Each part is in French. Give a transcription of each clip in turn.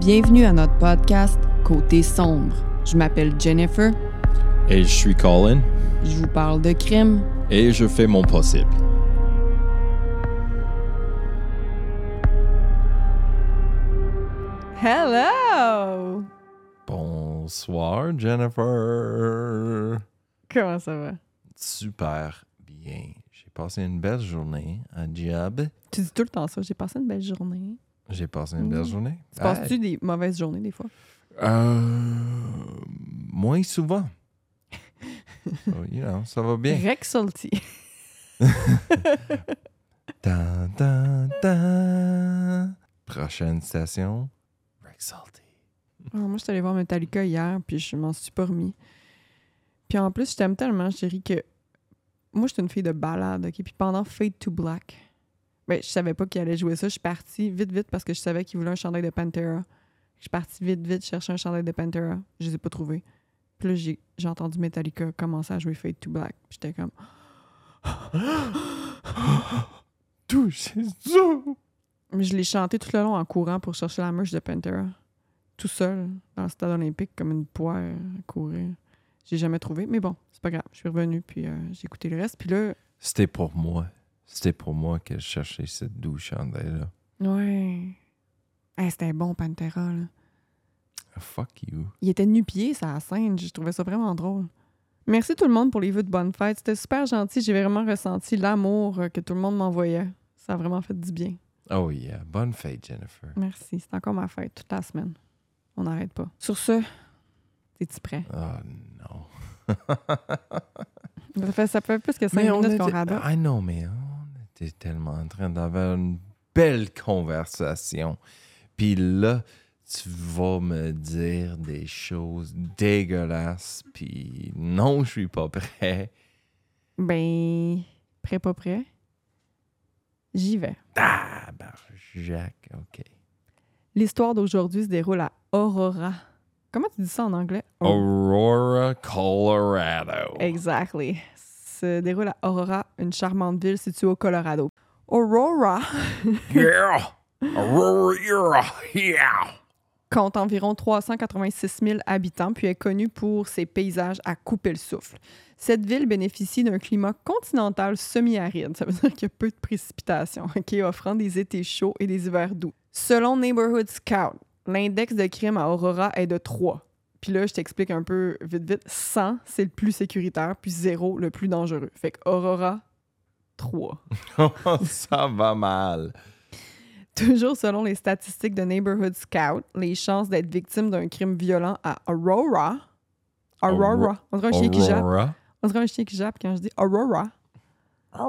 Bienvenue à notre podcast Côté sombre. Je m'appelle Jennifer. Et je suis Colin. Je vous parle de crime. Et je fais mon possible. Hello! Bonsoir, Jennifer. Comment ça va? Super bien. J'ai passé une belle journée à job. Tu dis tout le temps ça. J'ai passé une belle journée. J'ai passé une belle Mm. journée. Tu passes-tu des mauvaises journées des fois? Euh, moins souvent. So, you know, ça va bien. Rex Salty. Prochaine station, Rex Salty. Ah, moi, je suis allée voir Metallica hier, puis je m'en suis pas remis. Puis en plus, je t'aime tellement, chérie, que moi, je suis une fille de balade, OK? Puis pendant Fade to Black, ben, je savais pas qu'il allait jouer ça. Je suis partie vite, vite, parce que je savais qu'il voulait un chandail de Pantera. Je suis partie vite, vite chercher un chandail de Pantera. Je les ai pas trouvés. Puis là, j'ai, j'ai entendu Metallica commencer à jouer Fade to Black. J'étais comme... Tout. Mais je l'ai chanté tout le long en courant pour chercher la merch de Pantera. Tout seul, dans le stade olympique, comme une poire à courir. J'ai jamais trouvé, mais bon, c'est pas grave. Je suis revenue, puis euh, j'ai écouté le reste. Puis là, C'était pour moi. C'était pour moi que je cherchais cette douce chandelle-là. ouais. Hey, c'était bon, Pantera, là. Ah, fuck you. Il était nu-pied, ça la scène. Je trouvais ça vraiment drôle. Merci tout le monde pour les vœux de bonne fête. C'était super gentil. J'ai vraiment ressenti l'amour euh, que tout le monde m'envoyait. Ça a vraiment fait du bien. Oh yeah. Bonne fête, Jennifer. Merci. C'est encore ma fête toute la semaine. On n'arrête pas. Sur ce, es-tu prêt? Oh non. Ça fait, ça fait plus que cinq Mais minutes qu'on radote. I know, mais on était tellement en train d'avoir une belle conversation. Puis là, tu vas me dire des choses dégueulasses. Puis non, je suis pas prêt. Ben, prêt, pas prêt? J'y vais. Ah, ben, Jacques, OK. L'histoire d'aujourd'hui se déroule à Aurora. Comment tu dis ça en anglais? Aurora, Colorado. Exactly. Se déroule à Aurora, une charmante ville située au Colorado. Aurora? Yeah! Aurora, yeah! compte environ 386 000 habitants puis est connue pour ses paysages à couper le souffle. Cette ville bénéficie d'un climat continental semi-aride, ça veut dire qu'il y a peu de précipitations, offrant des étés chauds et des hivers doux. Selon Neighborhood Scout, l'index de crime à Aurora est de 3. Puis là, je t'explique un peu vite vite. 100, c'est le plus sécuritaire, puis 0, le plus dangereux. Fait que Aurora, 3. Ça va mal. Toujours selon les statistiques de Neighborhood Scout, les chances d'être victime d'un crime violent à Aurora. Aurora. Aurora. On dirait un chien qui jappe. Aurora. On dirait un chien qui jappe quand je dis Aurora.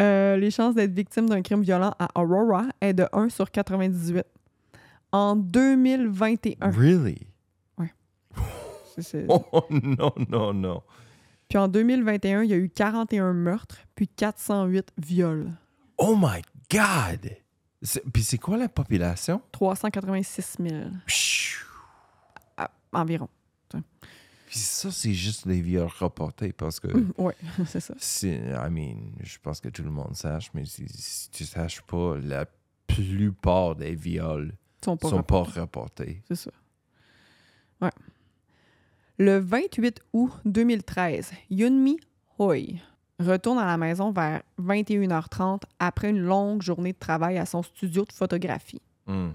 Euh, les chances d'être victime d'un crime violent à Aurora est de 1 sur 98. En 2021. Really? C'est- c'est- Oh non, non, non. Puis en 2021, il y a eu 41 meurtres, puis 408 viols. Oh my God! C'est- Puis c'est quoi la population? 386 000 Pshhh. à- environ. Puis ça, c'est juste les viols reportés parce que, Oui, c'est ça. I mean, je pense que tout le monde sache, mais si, si tu saches pas, la plupart des viols sont pas sont rapportés. pas reportés. C'est ça. Ouais. Le 28 août 2013, Yunmi Hoi retourne à la maison vers 21h30 après une longue journée de travail à son studio de photographie. Hmm.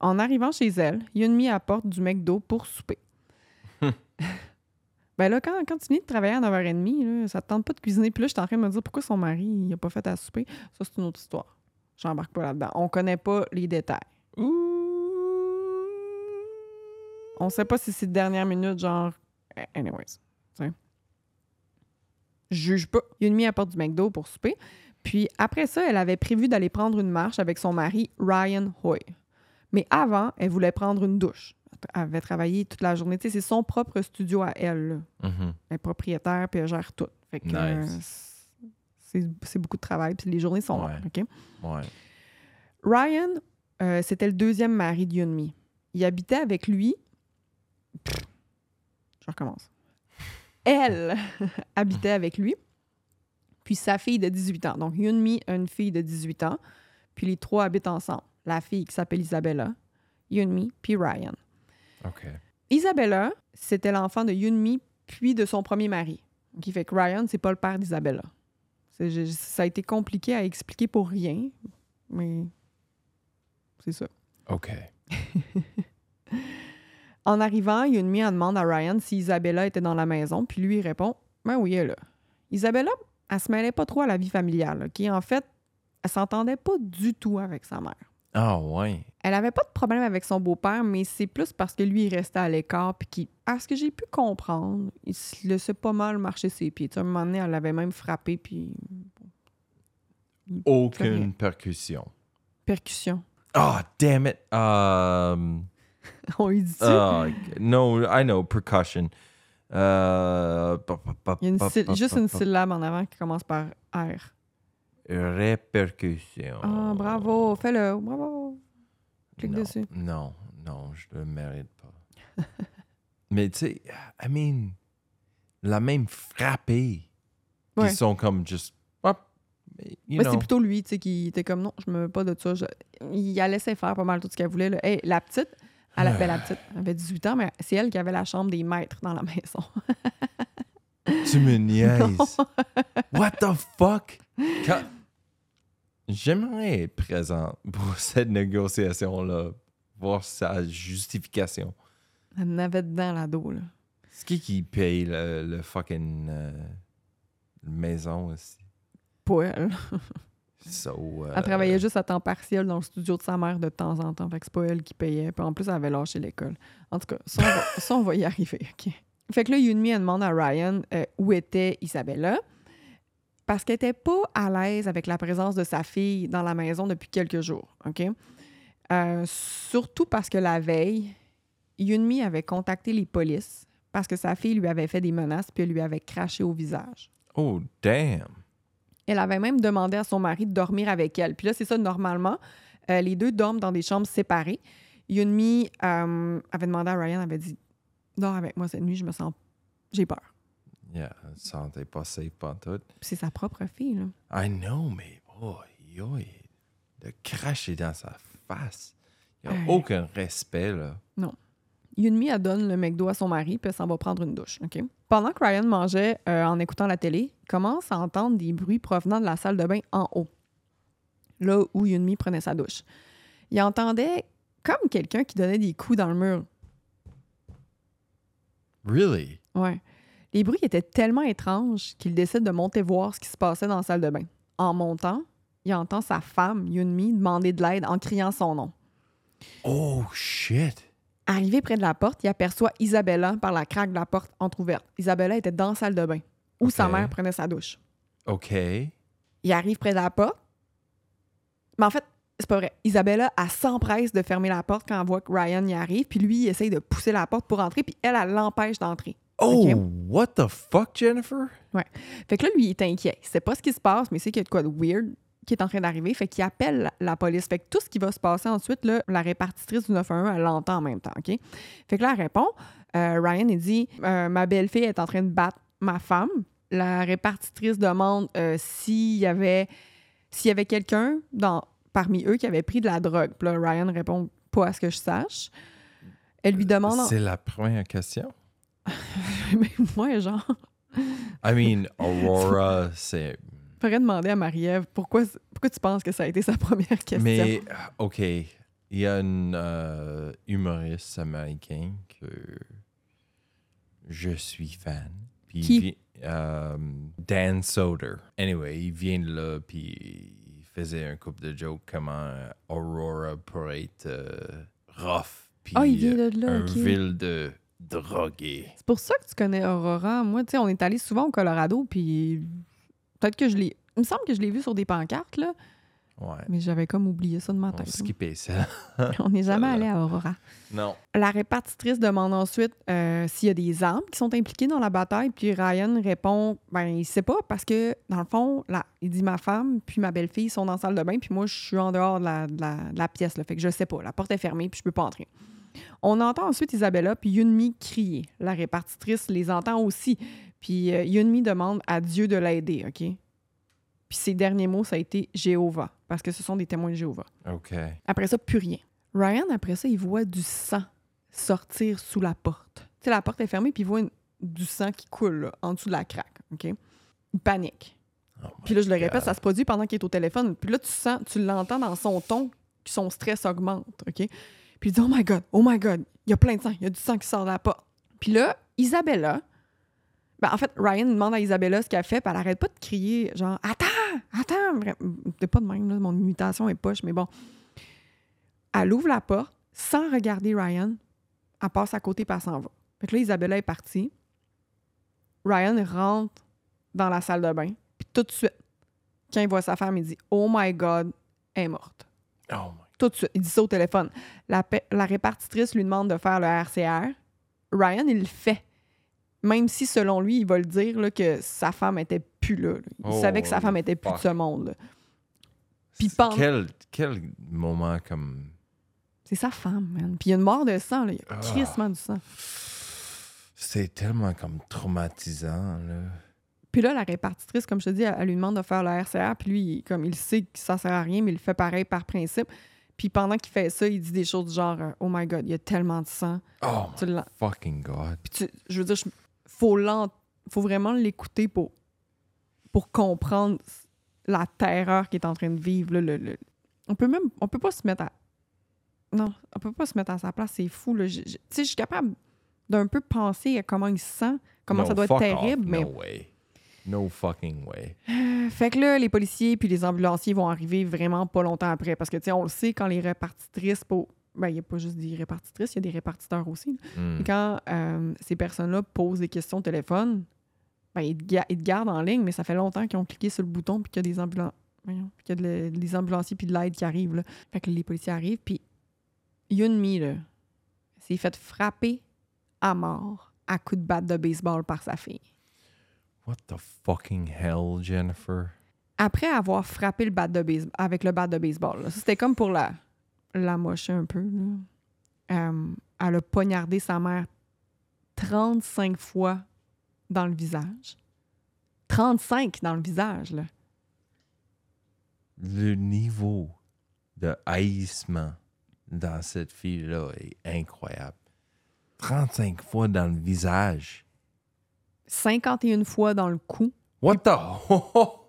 En arrivant chez elle, Yunmi apporte du McDo pour souper. ben là, quand, quand tu viens de travailler à 9h30, là, ça te tente pas de cuisiner. Puis là, je suis en train de me dire pourquoi son mari il a pas fait à souper? Ça, c'est une autre histoire. J'embarque pas là-dedans. On connaît pas les détails. On sait pas si c'est de dernière minute, genre. Anyways. t'sais. Je juge pas. Yunmi apporte du McDo pour souper. Puis après ça, elle avait prévu d'aller prendre une marche avec son mari, Ryan Hoy. Mais avant, elle voulait prendre une douche. Elle avait travaillé toute la journée. C'est son propre studio à elle. là. Mhm. Elle est propriétaire, puis elle gère tout. Fait que, Nice. euh, c'est c'est beaucoup de travail, puis les journées sont Ouais. longues? Ouais. Ryan, euh, c'était le deuxième mari de Yunmi. Il habitait avec lui. Je recommence. Elle habitait avec lui, puis sa fille de 18 ans. Donc, Yunmi a une fille de 18 ans, puis les trois habitent ensemble. La fille qui s'appelle Isabella, Yunmi, puis Ryan. OK. Isabella, c'était l'enfant de Yunmi, puis de son premier mari. Qui fait que Ryan, c'est pas le père d'Isabella. Ça a été compliqué à expliquer pour rien, mais c'est ça. OK. En arrivant, Yunmi en demande à Ryan si Isabella était dans la maison, puis lui il répond Ben oui, elle est là. Isabella, elle se mêlait pas trop à la vie familiale, OK? En fait, elle s'entendait pas du tout avec sa mère. Ah, ouais. Elle avait pas de problème avec son beau-père, mais c'est plus parce que lui, il restait à l'écart, puis qui, à ce que j'ai pu comprendre, il se laissait pas mal marcher ses pieds. Tu sais, à un moment donné, elle l'avait même frappé, puis. Aucune percussion. percussion. Oh, damn it. Um, On lui dit oh, no, I know, percussion. Uh, pa- pa- pa- Il y a une juste une syllabe en avant qui commence par R. Répercussion. Ah, bravo, fais-le, bravo. Clique non, dessus. Non, non, je le mérite pas. Mais tu sais, I mean, la même frappée. Ouais. Ils sont comme just, hop, Ouais, c'est plutôt lui, tu sais, qui était comme non, je me veux pas de ça. Je- Il a laissé faire pas mal tout ce qu'elle voulait. là. Hey, la petite, elle avait la petite, elle avait 18 ans, mais c'est elle qui avait la chambre des maîtres dans la maison. Tu me niaises. What the fuck? Quand- J'aimerais être présent pour cette négociation-là, voir sa justification. Elle en avait dedans l'ado, là. C'est qui qui paye le, le fucking euh, maison aussi? Pas elle. So, euh, Elle travaillait juste à temps partiel dans le studio de sa mère de temps en temps. Fait que c'est pas elle qui payait. Puis en plus, elle avait lâché l'école. En tout cas, ça, on va, ça, on va y arriver. OK? Fait que là, Yunmi, elle demande à Ryan euh, où était Isabella? Parce qu'elle était pas à l'aise avec la présence de sa fille dans la maison depuis quelques jours. OK? Euh, surtout parce que la veille, Yunmi avait contacté les polices parce que sa fille lui avait fait des menaces puis elle lui avait craché au visage. Oh, damn. Elle avait même demandé à son mari de dormir avec elle. Puis là, c'est ça, normalement, euh, les deux dorment dans des chambres séparées. Yunmi euh, avait demandé à Ryan, avait dit Dors avec moi cette nuit, je me sens. J'ai peur. Yeah, ça sentait pas safe pas tout. Puis c'est sa propre fille, là. I know, mais oh, yo, de cracher dans sa face. Il n'y a Hey. aucun respect, là. Yunmi, elle donne le McDo à son mari, puis elle s'en va prendre une douche. Pendant que Ryan mangeait euh, en écoutant la télé, il commence à entendre des bruits provenant de la salle de bain en haut, là où Yunmi prenait sa douche. Il entendait comme quelqu'un qui donnait des coups dans le mur. Really? Ouais. Les bruits étaient tellement étranges qu'il décide de monter voir ce qui se passait dans la salle de bain. En montant, il entend sa femme, Yunmi, demander de l'aide en criant son nom. Oh, shit. Arrivé près de la porte, il aperçoit Isabella par la craque de la porte entr'ouverte. Isabella était dans la salle de bain, où sa mère prenait sa douche. OK. Il arrive près de la porte. Mais en fait, c'est pas vrai. Isabella, elle s'empresse de fermer la porte quand elle voit que Ryan y arrive, puis lui, il essaye de pousser la porte pour entrer, puis elle, elle l'empêche d'entrer. Oh, what the fuck, Jennifer? Fait que là, lui, il est inquiet. Il sait pas ce qui se passe, mais il sait qu'il y a de quoi de weird qui est en train d'arriver. Fait qu'il appelle la, police. Fait que tout ce qui va se passer ensuite, là, la répartitrice du 911, elle l'entend en même temps, OK? Fait que là, elle répond. Euh, Ryan, il dit euh, Ma belle-fille est en train de battre ma femme. La répartitrice demande euh, s'il y avait, s'il y avait quelqu'un dans, parmi eux qui avait pris de la drogue. Puis là, Ryan répond Pas à ce que je sache. Elle lui demande. C'est la première question? Mais moi, genre. I mean, Aurora, c'est... faudrait demander à Marie-Ève pourquoi, pourquoi tu penses que ça a été sa première question? Mais, OK, il y a un euh, humoriste américain que je suis fan. Puis Qui? vi- euh, Dan Soder. Anyway, il vient de là, puis il faisait un couple de jokes comment euh, Aurora pourrait être euh, rough. Puis Ah, il vient euh, de là, un ok. ville de drogués. C'est pour ça que tu connais Aurora. Moi, tu sais, on est allé souvent au Colorado, puis peut-être que je l'ai. Il me semble que je l'ai vu sur des pancartes, là, Ouais. mais j'avais comme oublié ça de ma On tête. skippait ça. On n'est jamais allé à Aurora. Non. La répartitrice demande ensuite euh, s'il y a des armes qui sont impliquées dans la bataille, puis Ryan répond ben il sait pas parce que dans le fond, là, il dit ma femme puis ma belle-fille sont dans la salle de bain, puis moi je suis en dehors de la, de la- de la pièce, là, fait que je sais pas. La porte est fermée, puis je peux pas entrer. On entend ensuite Isabella puis Yunmi crier. La répartitrice les entend aussi. Puis euh, Yunmi demande à Dieu de l'aider, OK? Puis ses derniers mots, ça a été Jéhovah, parce que ce sont des témoins de Jéhovah. OK. Après ça, plus rien. Ryan, après ça, il voit du sang sortir sous la porte. Tu sais, la porte est fermée, puis il voit une- du sang qui coule là, en dessous de la craque. OK? Il panique. Oh Puis là, je le répète, God. ça se produit pendant qu'il est au téléphone. Puis là, tu sens, tu l'entends dans son ton, que son stress augmente. OK? Puis il dit Oh my God, oh my God, il y a plein de sang, il y a du sang qui sort de la porte. Puis là, Isabella, ben, en fait, Ryan demande à Isabella ce qu'elle fait, puis elle arrête pas de crier, genre Attends, attends. C'est pas de même, là, mon imitation est poche, mais bon. Elle ouvre la porte sans regarder Ryan. Elle passe à côté, puis elle s'en va. Fait que là, Isabella est partie. Ryan rentre dans la salle de bain, puis tout de suite, quand il voit sa femme, il dit Oh my God, elle est morte. Oh my Tout de suite. Il dit ça au téléphone. La répartitrice lui demande de faire le RCR. Ryan, il le fait. Même si, selon lui, il va le dire là, que sa femme était plus là. là. Il Oh, savait que sa femme était plus de ce monde. là. Puis pendant- Quel, quel moment comme. C'est sa femme, man. Puis il y a une mort de sang. Là. Il y a Ah. crissement du sang. C'est tellement comme traumatisant, là. Puis là, la répartitrice, comme je te dis, elle, elle lui demande de faire le RCR. Puis lui, il- comme il sait que ça sert à rien, mais il le fait pareil par principe. Puis pendant qu'il fait ça, il dit des choses du genre euh, Oh my God, il y a tellement de sang. Oh Tu my l'en- fucking God. Puis tu- je veux dire, je- faut, faut vraiment l'écouter pour, pour comprendre la terreur qu'il est en train de vivre. là, le, le- On peut même, on peut pas se mettre à, non, on peut pas se mettre à sa place. C'est fou. Tu sais, je suis capable d'un peu penser à comment il se sent, comment No, ça doit être terrible, off. mais No way. No fucking way. fait que là, les policiers puis les ambulanciers vont arriver vraiment pas longtemps après. Parce que, tu sais, on le sait, quand les répartitrices... Pour... Ben, il n'y a pas juste des répartitrices, il y a des répartiteurs aussi. Hmm. Et quand euh, ces personnes-là posent des questions au téléphone, ben, ils, te ga- ils te gardent en ligne, mais ça fait longtemps qu'ils ont cliqué sur le bouton puis qu'il y a des, ambulan- voyons, puis qu'il y a de le- des ambulanciers puis de l'aide qui arrivent. Là. Fait que les policiers arrivent, puis Yunmi, là, s'est fait frapper à mort à coups de batte de baseball par sa fille. What the fucking hell, Jennifer? après avoir frappé le bat de base- avec le bat de baseball. C'était comme pour la, la mocher un peu. là. Euh, elle a poignardé sa mère 35 fois dans le visage. 35 dans le visage, là. Le niveau de haïssement dans cette fille-là est incroyable. 35 fois dans le visage. 51 fois dans le cou, What the?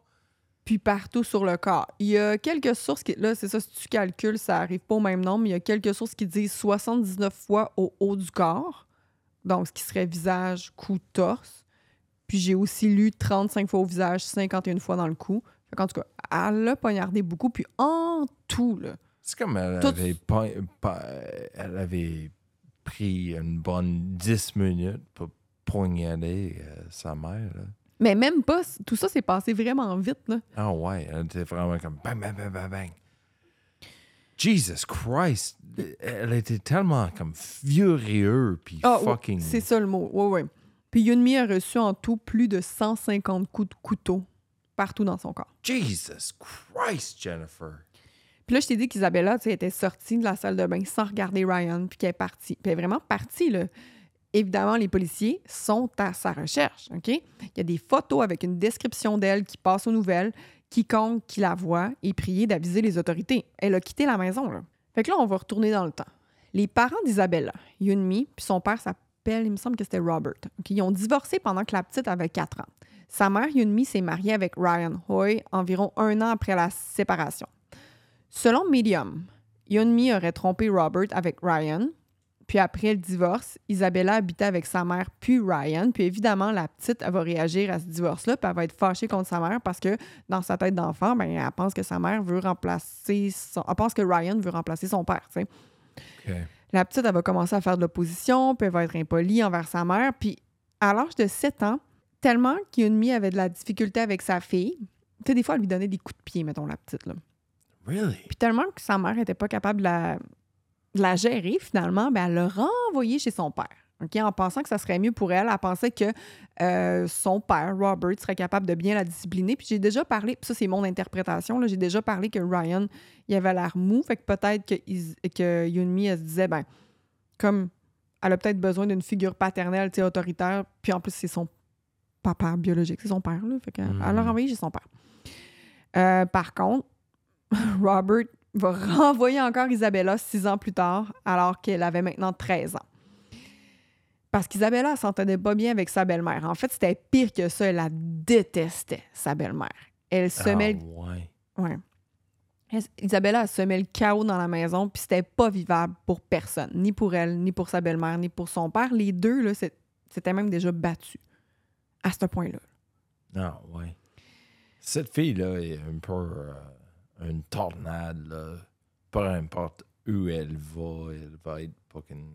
puis partout sur le corps. Il y a quelques sources qui... Là, c'est ça, si tu calcules, ça arrive pas au même nombre, mais il y a quelques sources qui disent 79 fois au haut du corps, donc ce qui serait visage, cou, torse. Puis j'ai aussi lu 35 fois au visage, 51 fois dans le cou. Fait qu'en tout cas, elle l'a poignardé beaucoup, puis en tout, là. C'est comme elle Tout- avait, pas- pas- elle avait pris une bonne 10 minutes pour poignarder euh, sa mère. Là. Mais même pas, tout ça s'est passé vraiment vite, là. Ah ouais, elle était vraiment comme bang, bang, bang, bang, bang. Jesus Christ! Elle était tellement comme furieux puis Ah, ouais, fucking... c'est ça le mot, ouais, ouais. Puis Yunmi a reçu en tout plus de 150 coups de couteau partout dans son corps. Jesus Christ, Jennifer! Puis là, je t'ai dit qu'Isabella, tu sais, était sortie de la salle de bain sans regarder Ryan, puis qu'elle est partie. Puis elle est vraiment partie, là. Évidemment, les policiers sont à sa recherche? Il y a des photos avec une description d'elle qui passe aux nouvelles. Quiconque qui la voit est prié d'aviser les autorités. Elle a quitté la maison, là. Fait que là, on va retourner dans le temps. Les parents d'Isabella, Yunmi, puis son père s'appelle, il me semble que c'était Robert. OK? Ils ont divorcé pendant que la petite avait 4 ans. Sa mère, Yunmi, s'est mariée avec Ryan Hoy environ un an après la séparation. Selon Medium, Yunmi aurait trompé Robert avec Ryan. Puis après le divorce, Isabella habitait avec sa mère puis Ryan. Puis évidemment, la petite, elle va réagir à ce divorce-là, puis elle va être fâchée contre sa mère parce que dans sa tête d'enfant, ben, elle pense que sa mère veut remplacer son... Elle pense que Ryan veut remplacer son père, tu sais. OK. La petite, elle va commencer à faire de l'opposition, puis elle va être impolie envers sa mère. Puis à l'âge de 7 ans, tellement qu'Yunmi avait de la difficulté avec sa fille, tu sais, des fois, elle lui donnait des coups de pied, mettons, la petite, là. Really? Puis tellement que sa mère n'était pas capable de la, de la gérer, finalement, ben, elle l'a renvoyée chez son père. En pensant que ça serait mieux pour elle, elle pensait que euh, son père, Robert, serait capable de bien la discipliner. Puis j'ai déjà parlé, puis ça c'est mon interprétation, là, j'ai déjà parlé que Ryan, il avait l'air mou, fait que peut-être que, que Yunmi, elle se disait, ben, comme elle a peut-être besoin d'une figure paternelle, tu autoritaire, puis en plus c'est son papa biologique, c'est son père, là, fait qu'elle elle l'a renvoyé chez son père. Euh, par contre, Robert va renvoyer encore Isabella six ans plus tard, alors qu'elle avait maintenant 13 ans. Parce qu'Isabella s'entendait pas bien avec sa belle-mère. En fait, c'était pire que ça. Elle la détestait, sa belle-mère. Elle semait Ah, ouais. Ouais. Es- Isabella elle semait le chaos dans la maison, puis c'était pas vivable pour personne, ni pour elle, ni pour sa belle-mère, ni pour son père. Les deux, là, c'était même déjà battus à ce point-là. Ah, ouais. Cette fille-là est un peu euh, une tornade, là. Peu importe où elle va, elle va être fucking.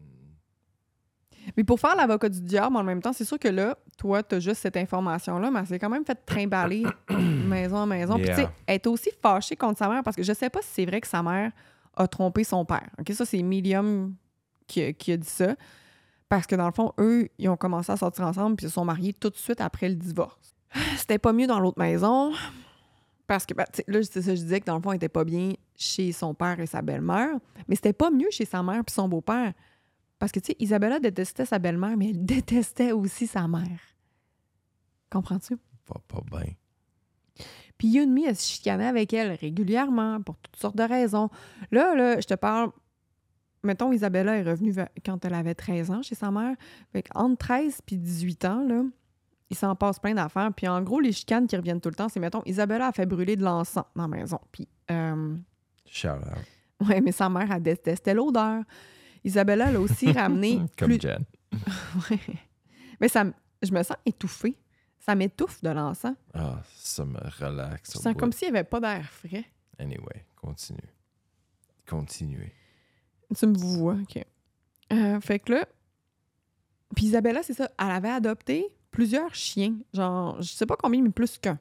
Mais pour faire l'avocat du diable, en même temps, c'est sûr que là, toi, t'as juste cette information-là, mais elle s'est quand même fait trimballer maison en maison. Puis, tu sais, elle est aussi fâchée contre sa mère parce que je sais pas si c'est vrai que sa mère a trompé son père. OK, ça, c'est Medium qui, a- qui a dit ça. Parce que dans le fond, eux, ils ont commencé à sortir ensemble puis ils se sont mariés tout de suite après le divorce. C'était pas mieux dans l'autre maison. Parce que, ben, tu sais, là, c'est ça, je disais que dans le fond, il était pas bien chez son père et sa belle-mère. Mais c'était pas mieux chez sa mère puis son beau-père. Parce que, tu sais, Isabella détestait sa belle-mère, mais elle détestait aussi sa mère. Comprends-tu? Va pas bien. Puis Yunmi, elle se chicanait avec elle régulièrement pour toutes sortes de raisons. Là, là, je te parle. Mettons, Isabella est revenue ve- quand elle avait 13 ans chez sa mère. Fait entre 13 puis 18 ans, là, il s'en passe plein d'affaires. Puis en gros, les chicanes qui reviennent tout le temps, c'est, mettons, Isabella a fait brûler de l'encens dans la maison. Puis, euh, ouais, mais sa mère, elle détestait l'odeur. Isabella, elle a aussi ramené Comme plus... Jen. Ouais. Mais ça, je me sens étouffée. Ça m'étouffe de l'encens. Ah, ça me relaxe. Je sens bout. comme s'il n'y avait pas d'air frais. Anyway, continue. Continuez. Tu me vois, OK. Euh, fait que là, puis Isabella, c'est ça, elle avait adopté plusieurs chiens. Genre, je sais pas combien, mais plus qu'un.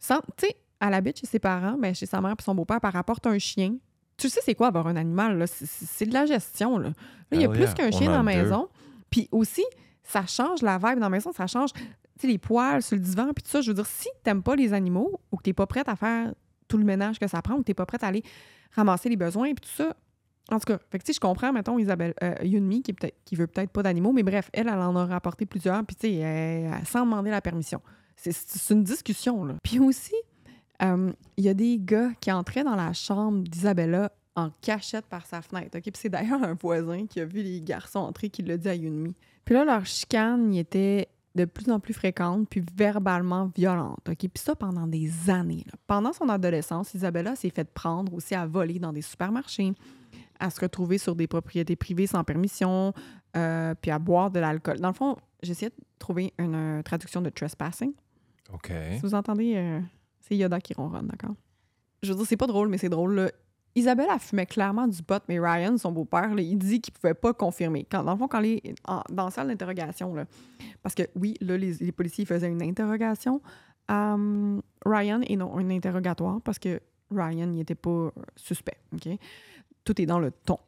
Tu sais, elle habite chez ses parents, mais chez sa mère et son beau-père, elle rapporte un chien. Tu sais, c'est quoi avoir un animal, là? C'est- de la gestion, là. Là, il y a Hell plus yeah, qu'un chien en dans la maison. Puis aussi, ça change la vibe dans la maison, ça change, tu sais, les poils sur le divan, puis tout ça. Je veux dire, si t'aimes pas les animaux ou que t'es pas prête à faire tout le ménage que ça prend ou que t'es pas prête à aller ramasser les besoins, puis tout ça, en tout cas, fait que, je comprends, mettons, Isabelle, euh, Yunmi, qui, peut-être, qui veut peut-être pas d'animaux, mais bref, elle, elle en a rapporté plusieurs, puis, tu sais, sans demander la permission. C'est, c'est une discussion, là. Puis aussi, euh, il y a des gars qui entraient dans la chambre d'Isabella en cachette par sa fenêtre, OK? Puis c'est d'ailleurs un voisin qui a vu les garçons entrer qui l'a dit à Yunmi. Puis là, leur chicane, il était de plus en plus fréquente, puis verbalement violente, OK? Puis ça pendant des années, là. Pendant son adolescence, Isabella s'est fait prendre aussi à voler dans des supermarchés, à se retrouver sur des propriétés privées sans permission, euh, puis à boire de l'alcool. Dans le fond, j'ai essayé de trouver une euh, traduction de trespassing. OK. Si vous entendez, euh, c'est Yoda qui ronronne, d'accord? Je veux dire, c'est pas drôle, mais c'est drôle. Là. Isabelle, elle fumait clairement du pot, mais Ryan, son beau-père, il dit qu'il pouvait pas confirmer. Dans le fond, quand les, dans la salle d'interrogation, parce que oui, là, les, policiers faisaient une interrogation à hum, Ryan et non un interrogatoire parce que Ryan n'était pas euh, suspect. Tout est dans le ton.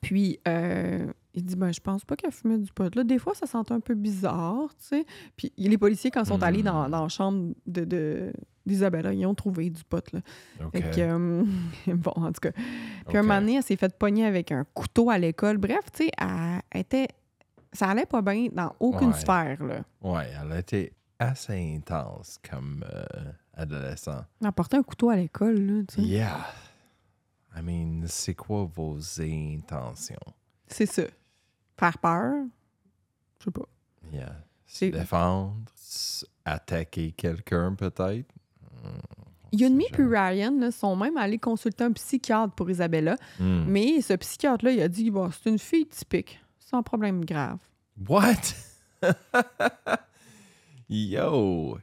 Puis, euh, il dit, ben, je pense pas qu'elle fumait du pot. Là, des fois, ça sentait un peu bizarre, tu sais. Puis, les policiers, quand ils sont allés dans, Hmm. dans la chambre de, de- d'Isabella, ils ont trouvé du pot, là. OK. Fait que, euh, bon, en tout cas. Puis, un moment donné, elle s'est fait pogner avec un couteau à l'école. Bref, tu sais, elle était... Ça allait pas bien dans aucune Ouais. sphère, là. Ouais, elle a été assez intense comme euh, adolescent. Elle portait un couteau à l'école, là, tu sais. Yeah. I mean, c'est quoi vos intentions? C'est ça. Faire peur? Je sais pas. Yeah. Se défendre? Attaquer quelqu'un, peut-être? Yunmi puis. Ryan là, sont même allés consulter un psychiatre pour Isabella. Hmm. Mais ce psychiatre-là, il a dit bon, c'est une fille typique, sans problème grave. What? Yo!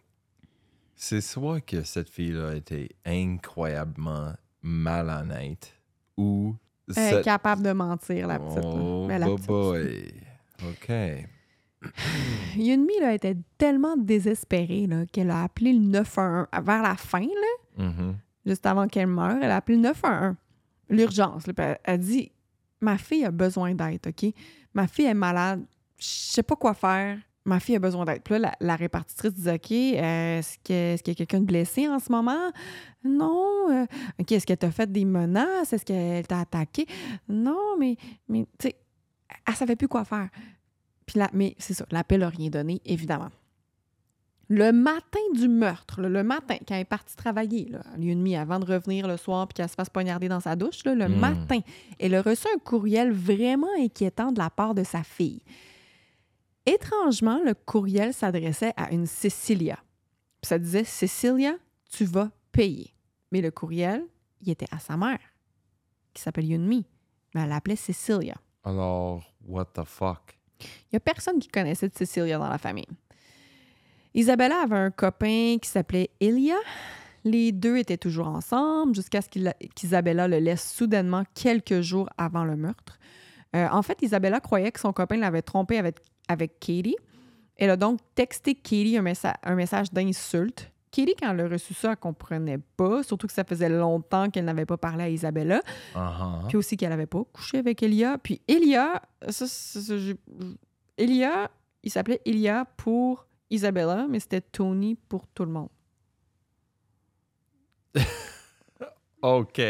C'est soit que cette fille-là était incroyablement malhonnête ou Elle est cette- capable de mentir, la petite. Oh, Mais la boy, petite. boy. OK. Yunmi là, était tellement désespérée qu'elle a appelé le 911. Vers la fin, là, Mhm. juste avant qu'elle meure, elle a appelé le 911. L'urgence. Elle a dit Ma fille a besoin d'aide, OK? Ma fille est malade. Je sais pas quoi faire. Ma fille a besoin d'aide. Puis là, la, la répartitrice dit OK, euh, est-ce qu'il y a quelqu'un de blessé en ce moment? Non. euh, OK, est-ce qu'elle t'a fait des menaces? Est-ce qu'elle t'a attaqué? Non, mais, mais tu sais, elle savait plus quoi faire. Puis là, mais c'est ça, l'appel n'a rien donné, évidemment. Le matin du meurtre, là, le matin, quand elle est partie travailler, là, une et demie avant de revenir le soir puis qu'elle se fasse poignarder dans sa douche, là, le Mm. matin, elle a reçu un courriel vraiment inquiétant de la part de sa fille. Étrangement, le courriel s'adressait à une Cecilia. Puis ça disait Cecilia, tu vas payer. Mais le courriel, il était à sa mère, qui s'appelle Yunmi. Mais elle l'appelait Cecilia. Alors, what the fuck? Il n'y a personne qui connaissait de Cecilia dans la famille. Isabella avait un copain qui s'appelait Elia. Les deux étaient toujours ensemble jusqu'à ce qu'Isabella le laisse soudainement quelques jours avant le meurtre. Euh, en fait, Isabella croyait que son copain l'avait trompé avec, avec Katie. Elle a donc texté Katie un, messa- un message d'insulte. Katie, quand elle a reçu ça, elle comprenait pas, surtout que ça faisait longtemps qu'elle n'avait pas parlé à Isabella. Uh-huh. Puis aussi qu'elle n'avait pas couché avec Elia. Puis Elia, ça, ça, ça, Elia, il s'appelait Elia pour Isabella, mais c'était Tony pour tout le monde. OK.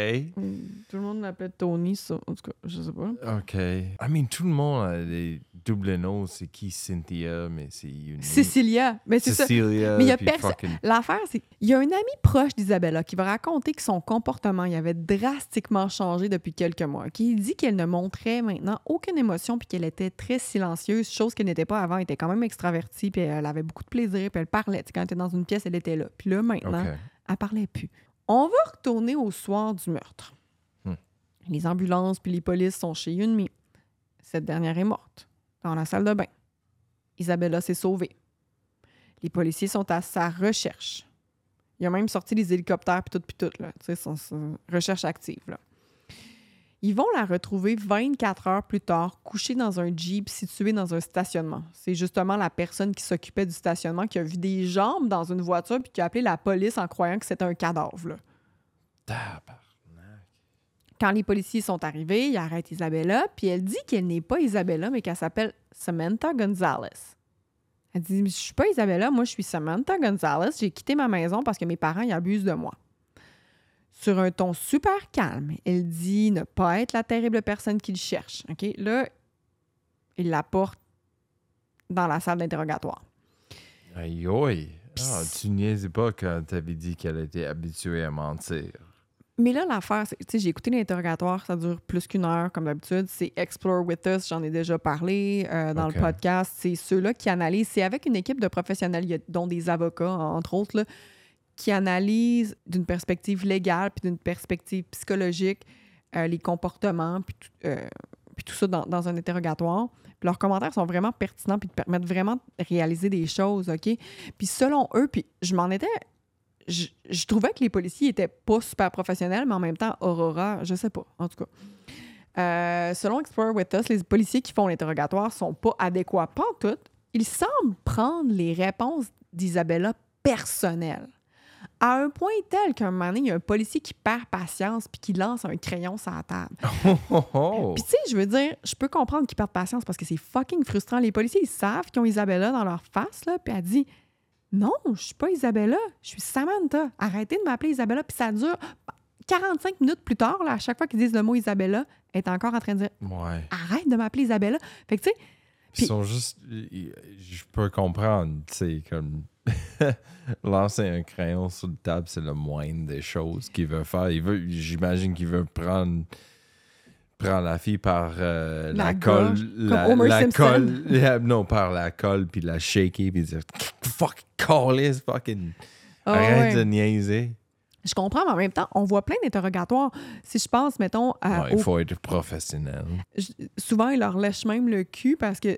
Tout le monde l'appelait Tony, ça. En tout cas, je sais pas. OK. I mean, tout le monde a des doubles noms. C'est qui Cynthia, mais c'est unique. Cecilia, mais c'est ça. Cecilia. Mais il y a puis perso- fucking- L'affaire, c'est qu'il y a un ami proche d'Isabella qui va raconter que son comportement il avait drastiquement changé depuis quelques mois. Qui dit qu'elle ne montrait maintenant aucune émotion puis qu'elle était très silencieuse, chose qu'elle n'était pas avant. Elle était quand même extravertie puis elle avait beaucoup de plaisir puis elle parlait. Tu sais, quand elle était dans une pièce, elle était là. Puis là, maintenant, OK. elle parlait plus. On va retourner au soir du meurtre. Hmm. Les ambulances puis les polices sont chez Yunmi. Cette dernière est morte, dans la salle de bain. Isabella s'est sauvée. Les policiers sont à sa recherche. Il a même sorti les hélicoptères puis tout puis tout là, tu sais, recherche active là. Ils vont la retrouver 24 heures plus tard, couchée dans un Jeep situé dans un stationnement. C'est justement la personne qui s'occupait du stationnement qui a vu des jambes dans une voiture puis qui a appelé la police en croyant que c'était un cadavre. là. Tabarnak. Quand les policiers sont arrivés, ils arrêtent Isabella, puis elle dit qu'elle n'est pas Isabella, mais qu'elle s'appelle Samantha Gonzalez. Elle dit Je suis pas Isabella, moi je suis Samantha Gonzalez. J'ai quitté ma maison parce que mes parents y abusent de moi. Sur un ton super calme, elle dit ne pas être la terrible personne qu'il cherche. OK? Là, il la porte dans la salle d'interrogatoire. Aïe, aïe. Ah, tu niaisais pas quand t'avais dit qu'elle était habituée à mentir. Mais là, l'affaire, tu sais, j'ai écouté l'interrogatoire, ça dure plus qu'une heure, comme d'habitude. C'est Explore With Us, j'en ai déjà parlé euh, dans Ok. le podcast. C'est ceux-là qui analysent, c'est avec une équipe de professionnels, il dont des avocats, entre autres, là, qui analysent d'une perspective légale puis d'une perspective psychologique euh, les comportements, puis tout, euh, puis tout ça dans, dans un interrogatoire. Puis leurs commentaires sont vraiment pertinents puis te permettent vraiment de réaliser des choses, OK? Puis selon eux, puis je m'en étais je, je trouvais que les policiers étaient pas super professionnels, mais en même temps, Aurora, je sais pas, en tout cas. Euh, selon Explore With Us, les policiers qui font l'interrogatoire sont pas adéquats, pas en tout. Ils semblent prendre les réponses d'Isabella personnelles. À un point tel qu'un moment donné, il y a un policier qui perd patience puis qui lance un crayon sur la table. Oh, oh, oh. Puis tu sais, je veux dire, je peux comprendre qu'ils perdent patience parce que c'est fucking frustrant. Les policiers, ils savent qu'ils ont Isabella dans leur face, là, puis elle dit Non, je suis pas Isabella, je suis Samantha. Arrêtez de m'appeler Isabella. Puis ça dure 45 minutes plus tard, là, à chaque fois qu'ils disent le mot Isabella, elle est encore en train de dire Ouais. Arrête de m'appeler Isabella. Fait que tu sais, Ils sont juste. Je peux comprendre, tu sais, comme. Lancer un crayon sur la table, c'est le moindre des choses qu'il veut faire. Il veut, j'imagine qu'il veut prendre, prendre la fille par euh, La la, colle. La, la colle. non, par la colle, puis la shaker, puis dire Fuck, call this, fucking. ah Arrête ouais. de niaiser. je comprends, mais en même temps, on voit plein d'interrogatoires. Si je pense, mettons, à, Ouais, il au- faut être professionnel. je- souvent, ils leur lèchent même le cul parce que.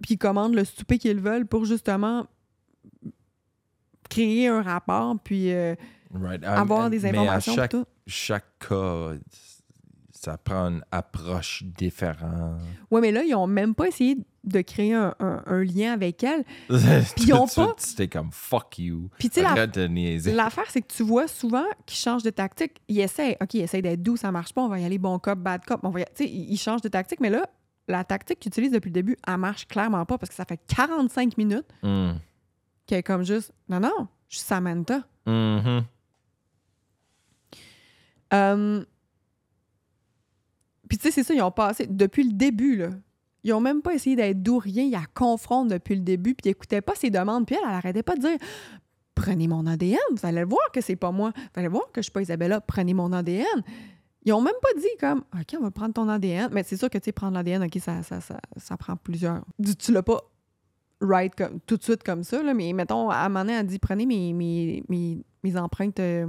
Puis ils commandent le souper qu'ils veulent pour justement créer un rapport, puis euh, Right. avoir Um, des mais à informations. chaque, tout. chaque cas, ça prend une approche différente. Oui, mais là, ils ont même pas essayé de créer un, un- un lien avec elle. Puis ils ont pas- C'était comme fuck you. Puis tu sais, l'affaire, c'est que tu vois souvent qu'ils changent de tactique. Ils essayent, OK, ils essayent d'être doux, ça marche pas, on va y aller bon cop, bad cop. On va y- ils ils changent de tactique, mais là, la tactique qu'ils utilisent depuis le début, elle marche clairement pas parce que ça fait 45 minutes Mm. Qu'elle est comme juste, non, non, je suis Samantha. Mhm. Euh, Puis tu sais, c'est ça, ils ont passé, depuis le début, là, Ils ont même pas essayé d'être doux, rien. Ils la confrontent depuis le début, puis ils écoutaient pas ses demandes. Puis elle, elle arrêtait pas de dire Prenez mon ADN, vous allez le voir que c'est pas moi. Vous allez voir que je suis pas Isabella, prenez mon ADN. Ils ont même pas dit comme OK, on va prendre ton ADN. Mais c'est sûr que tu sais, prendre l'ADN, OK, ça, ça, ça, ça prend plusieurs. Tu, tu l'as pas right comme, tout de suite comme ça, là, mais mettons, à un moment donné, elle dit prenez mes, mes, mes, mes empreintes euh,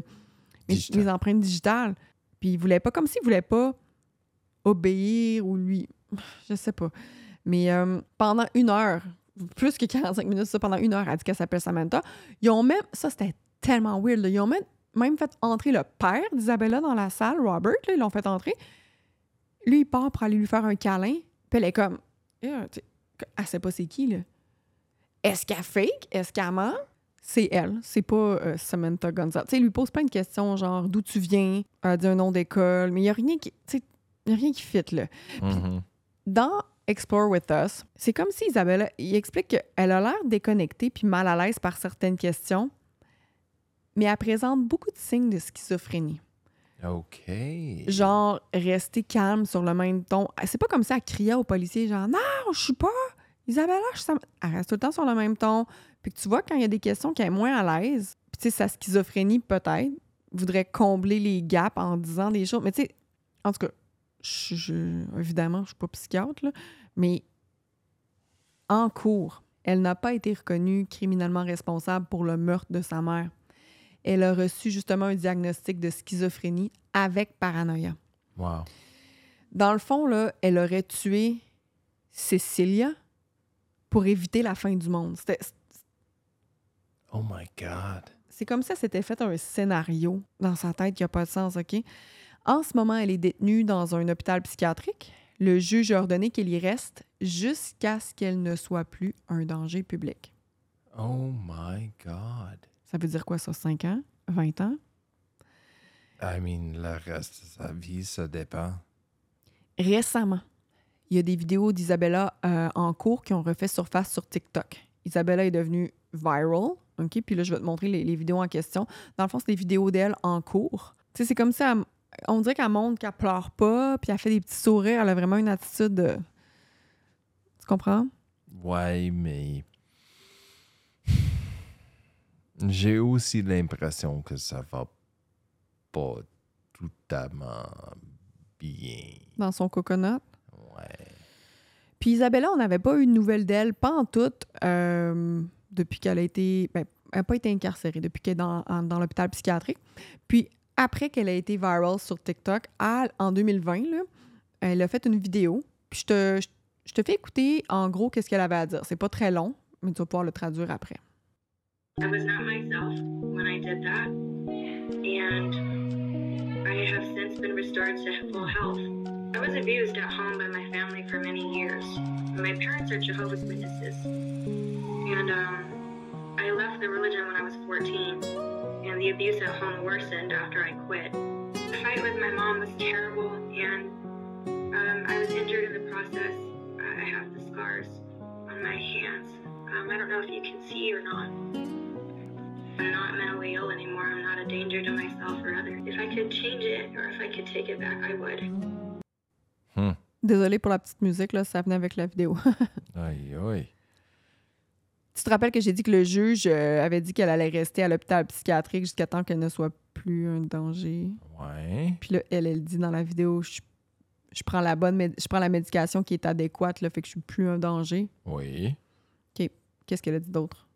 mes, empreintes digitales. Puis il voulait pas, comme s'il voulait pas obéir ou lui. Je sais pas. Mais euh, pendant une heure, plus que 45 minutes, ça, pendant une heure, elle dit qu'elle s'appelle Samantha. Ils ont même, ça c'était tellement weird, là, ils ont même, même fait entrer le père d'Isabella dans la salle, Robert, là, ils l'ont fait entrer. Lui, il part pour aller lui faire un câlin. Puis elle est comme, sais, elle sait pas c'est qui, là. Est-ce qu'elle fake? Est-ce qu'elle ment? C'est elle, c'est pas euh, Samantha Gonzalez. Tu sais, lui pose plein de questions, genre d'où tu viens, elle dit un nom d'école, mais il y a rien qui, tu sais, il y a rien qui fit, là. Mhm. Dans Explore With Us, c'est comme si Isabella, il explique qu'elle a l'air déconnectée puis mal à l'aise par certaines questions, mais elle présente beaucoup de signes de schizophrénie. OK. Genre, rester calme sur le même ton. C'est pas comme ça, elle criait au policier, genre, non, je suis pas. Isabella, je suis. Sam- Elle reste tout le temps sur le même ton. Puis que tu vois, quand il y a des questions qu'elle est moins à l'aise, puis tu sais, sa schizophrénie, peut-être, voudrait combler les gaps en disant des choses. Mais tu sais, en tout cas, je, je- évidemment, je suis pas psychiatre, là, mais en cours, elle n'a pas été reconnue criminellement responsable pour le meurtre de sa mère. Elle a reçu justement un diagnostic de schizophrénie avec paranoïa. Wow. Dans le fond, là, elle aurait tué Cecilia pour éviter la fin du monde. C'était- Oh my God. C'est comme ça, s'était fait un scénario dans sa tête qui n'a pas de sens, OK? En ce moment, elle est détenue dans un hôpital psychiatrique. Le juge a ordonné qu'elle y reste jusqu'à ce qu'elle ne soit plus un danger public. Oh my God. Ça veut dire quoi, ça? 5 ans? 20 ans? I mean, le reste de sa vie, ça dépend. Récemment, il y a des vidéos d'Isabella euh, en cours qui ont refait surface sur TikTok. Isabella est devenue viral, OK? Puis là, je vais te montrer les, les vidéos en question. Dans le fond, c'est des vidéos d'elle en cours. Tu sais, c'est comme ça, on dirait qu'elle montre qu'elle pleure pas, puis elle fait des petits sourires. Elle a vraiment une attitude de... Tu comprends? Ouais, mais. J'ai aussi l'impression que ça va pas totalement bien. Dans son coconut? Puis Isabella, on n'avait pas eu de nouvelles d'elle, pas en tout, euh, depuis qu'elle a été. Ben, elle n'a pas été incarcérée, depuis qu'elle est dans, l'hôpital psychiatrique. Puis après qu'elle a été viral sur TikTok, elle, en 2020, là, elle a fait une vidéo. Puis je te, je te fais écouter en gros qu'est-ce qu'elle avait à dire. C'est pas très long, mais tu vas pouvoir le traduire après. I was not myself when I did that, and I have since been restored to full health. I was abused at home by my family for many years. My parents are Jehovah's Witnesses, and um, I left the religion when I was 14, and the abuse at home worsened after I quit. The fight with my mom was terrible, and um, I was injured in the process. I have the scars on my hands. Um, I don't know if you can see or not. I'm not mentally ill anymore. I'm not a danger to myself or others. If I could change it or if I could take it back, I would. Désolée pour la petite musique, là, ça venait avec la vidéo. Aïe, aïe. tu te rappelles que j'ai dit que le juge euh, avait dit qu'elle allait rester à l'hôpital psychiatrique jusqu'à temps qu'elle ne soit plus un danger? Ouais. Puis là, elle, elle dit dans la vidéo, je, je prends la bonne, je prends la médication qui est adéquate, là, fait que je suis plus un danger. Oui. Qu'est-ce qu'elle a dit d'autre?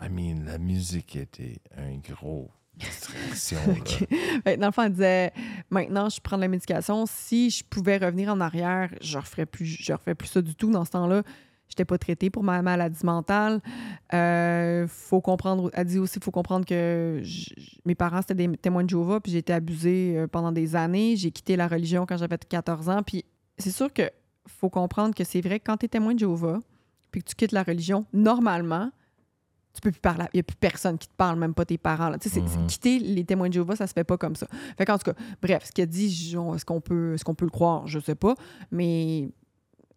I mean, la musique était un gros distraction. Ok. là. Fait que Dans le fond, elle disait, maintenant, je prends de la médication. Si je pouvais revenir en arrière, je referais plus, je referais plus ça du tout. Dans ce temps-là, je n'étais pas traitée pour ma maladie mentale. Euh, faut comprendre, elle dit aussi, il faut comprendre que mes parents, c'était des témoins de Jéhovah, puis j'ai été abusée euh, pendant des années. J'ai quitté la religion quand j'avais 14 ans. Puis c'est sûr que faut comprendre que c'est vrai que quand tu es témoin de Jéhovah, puis que tu quittes la religion, normalement, tu peux plus parler. Il n'y a plus personne qui te parle, même pas tes parents. là. C'est- Mhm. quitter les témoins de Jéhovah, ça se fait pas comme ça. Fait qu'en tout cas, bref, ce qu'elle dit, est-ce qu'on peut, est-ce qu'on peut le croire? Je sais pas. Mais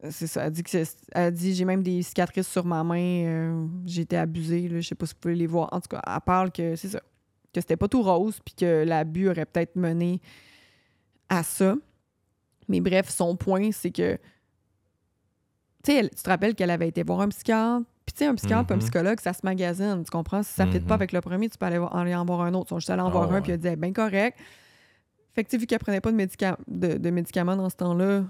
c'est ça. Elle dit que c'est- elle dit j'ai même des cicatrices sur ma main. euh, j'ai été abusée. Là, je sais pas si vous pouvez les voir. En tout cas, elle parle que c'est ça. Que c'était pas tout rose, puis que l'abus aurait peut-être mené à ça. Mais bref, son point, c'est que. Tu sais, tu te rappelles qu'elle avait été voir un psychiatre. Puis, tu sais, un psychiatre et un Mhm. psychologue, ça se magasine. Tu comprends? Si ça ne fit pas avec le premier, tu peux aller, en voir un autre. Ils sont juste allés en Ah voir un, ouais. puis il a dit, bien correct. Fait que, tu sais, vu qu'elle prenait pas de, médica- de, de médicaments dans ce temps-là,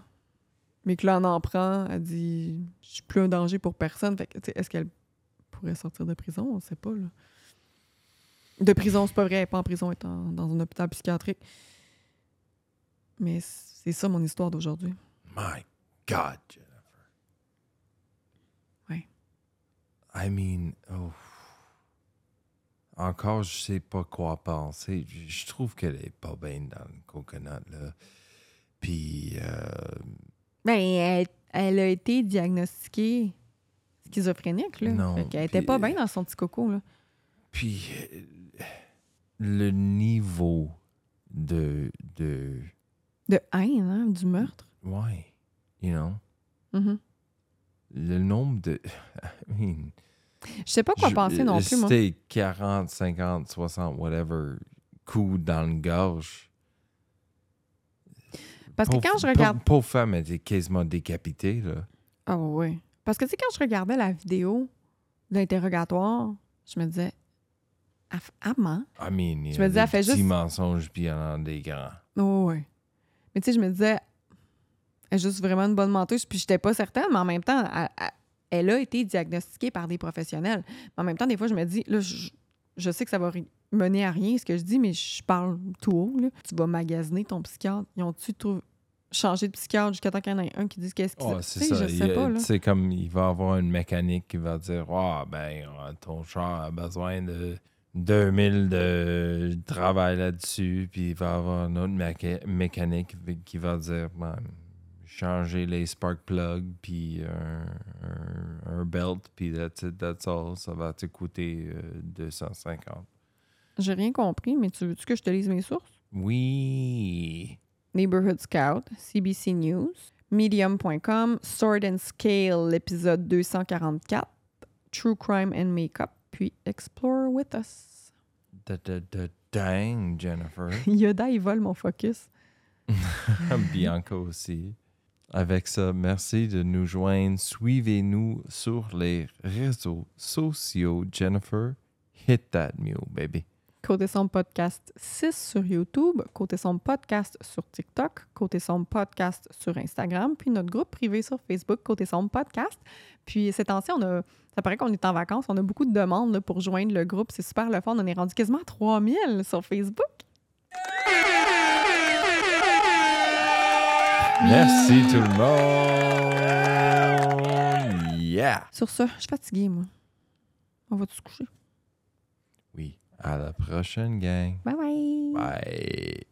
mais que là, elle en prend, elle dit, je suis plus un danger pour personne. Fait que, tu sais, est-ce qu'elle pourrait sortir de prison? On sait pas, là. De prison, c'est pas vrai. Elle est pas en prison, elle est en- dans un hôpital psychiatrique. Mais c'est ça mon histoire d'aujourd'hui. My God, Jennifer. Ouais. I mean, oh. Encore, je sais pas quoi penser. Je trouve qu'elle est pas bien dans le coconut, là. Puis, euh, Ben, elle, elle a été diagnostiquée schizophrénique, là. Non, qu'elle était pas euh, bien dans son petit coco, là. puis euh, le niveau de, de, De haine, hein, du meurtre. ouais, you know, Mhm. Le nombre de, I mean, Je sais pas quoi Je- penser non plus, moi. C'était 40, 50, 60, whatever, coups dans le gorge. Parce que quand je regarde... Pauvre, pauvre femme était quasiment décapitée, là. Ah oui. Parce que, tu sais, quand je regardais la vidéo de l'interrogatoire, je me disais... Elle Elle ment. I mean, il y Je a me disais, elle fait juste- mensonges, puis il y en a des grands. Oh, oui. Mais tu sais, je me disais... Juste vraiment une bonne menteuse. Puis j'étais pas certaine, mais en même temps, elle, a été diagnostiquée par des professionnels. Mais en même temps, des fois, je me dis... Là, je, je sais que ça va mener à rien, ce que je dis, mais je parle tout haut, là. Tu vas magasiner ton psychiatre. Ils ont-tu trouvé... changé de psychiatre jusqu'à temps qu'il y en ait un qui dise qu'est-ce qu'il Oh, c'est ça. Je sais pas. C'est comme, il va avoir une mécanique qui va dire, ah, ben, euh, ton char a besoin de 2000 de travail là-dessus, puis il va avoir une autre méca- mécanique qui va dire, ben, changer les spark plugs, puis un, un- un belt, puis that's it, that's all. Ça va te coûter euh, 250. J'ai rien compris, mais tu veux-tu que je te lise mes sources? Oui. Neighborhood Scout, CBC News, Medium.com, Sword and Scale, l'épisode 244, True Crime and Makeup, puis Explore with Us. Da, da, da, dang, Jennifer. Yoda, il vole mon focus. Bianca aussi. Avec ça, merci de nous joindre. Suivez-nous sur les réseaux sociaux. Jennifer, hit that mule, baby. Côté son podcast 6 sur YouTube, Côté son podcast sur TikTok, Côté son podcast sur Instagram, puis notre groupe privé sur Facebook, Côté son podcast. Puis ces temps-ci, on a, ça paraît qu'on est en vacances, on a beaucoup de demandes pour joindre le groupe. C'est super le fun. On est rendu quasiment à 3000 sur Facebook. Merci tout le monde. Yeah. Sur ça, je suis fatiguée, moi. On va se coucher? Oui. À la prochaine, gang. Bye bye! Bye.